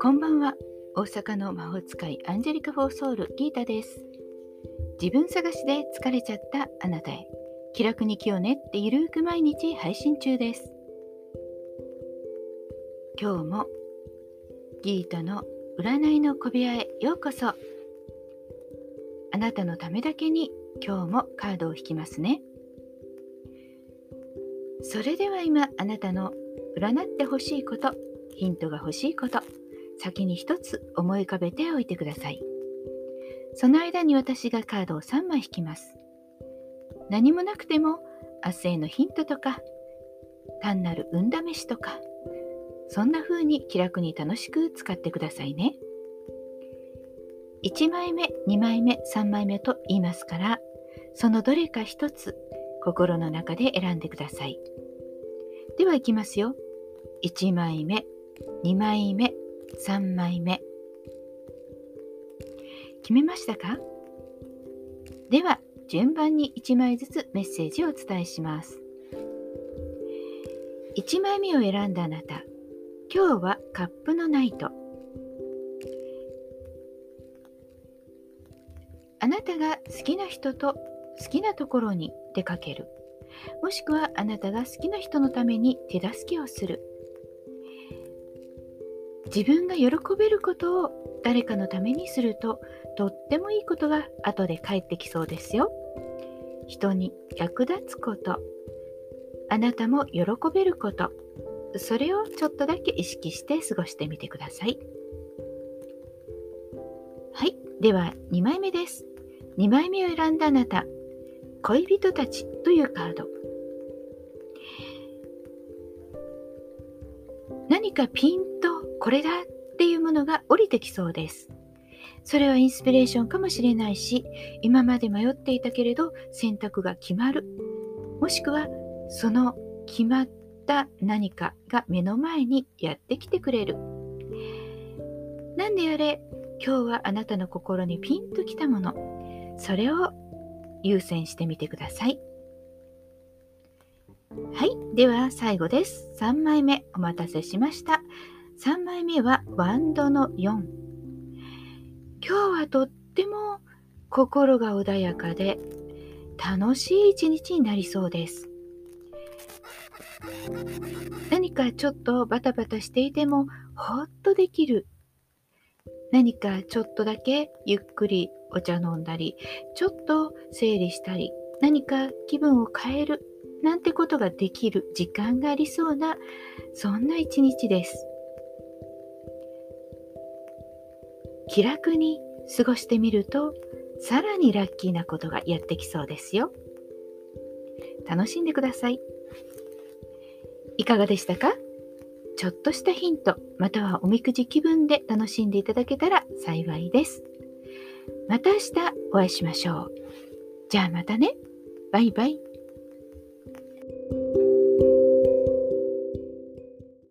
こんばんは。大阪の魔法使いアンジェリカ・フォーソウルギータです。自分探しで疲れちゃったあなたへ。気楽に気を練ってゆるく毎日配信中です。今日もギータの占いの小部屋へ。ようこそ。あなたのためだけに今日もカードを引きますね。それでは今あなたの占ってほしいことヒントが欲しいこと先に一つ思い浮かべておいてください。その間に私がカードを3枚引きます。何もなくても明日へのヒントとか単なる運試しとかそんな風に気楽に楽しく使ってくださいね。1枚目2枚目3枚目と言いますからそのどれか一つ心の中で選んでください。ではいきますよ。1枚目2枚目3枚目。決めましたか？では順番に1枚ずつメッセージをお伝えします。1枚目を選んだあなた今日はカップのナイト。あなたが好きな人と好きなところに出かけるもしくはあなたが好きな人のために手助けをする自分が喜べることを誰かのためにするととってもいいことが後で返ってきそうですよ。人に役立つこと、あなたも喜べること、それをちょっとだけ意識して過ごしてみてください。はい、では2枚目です。2枚目を選んだあなた、恋人たちというカード。何かピンとこれだっていうものが降りてきそうです。それはインスピレーションかもしれないし、今まで迷っていたけれど選択が決まる。もしくはその決まった何かが目の前にやってきてくれる。何であれ、今日はあなたの心にピンときたもの、それを優先してみてください。はい。では最後です。3枚目お待たせしました。3枚目はワンドの4。今日はとっても心が穏やかで楽しい一日になりそうです。何かちょっとバタバタしていてもほっとできる。何かちょっとだけゆっくりお茶飲んだり、ちょっと整理したり、何か気分を変えるなんてことができる時間がありそうな、そんな一日です。気楽に過ごしてみるとさらにラッキーなことがやってきそうですよ。楽しんでください。いかがでしたか？ちょっとしたヒント、またはおみくじ気分で楽しんでいただけたら幸いです。また明日お会いしましょう。じゃあまたね。バイバイ。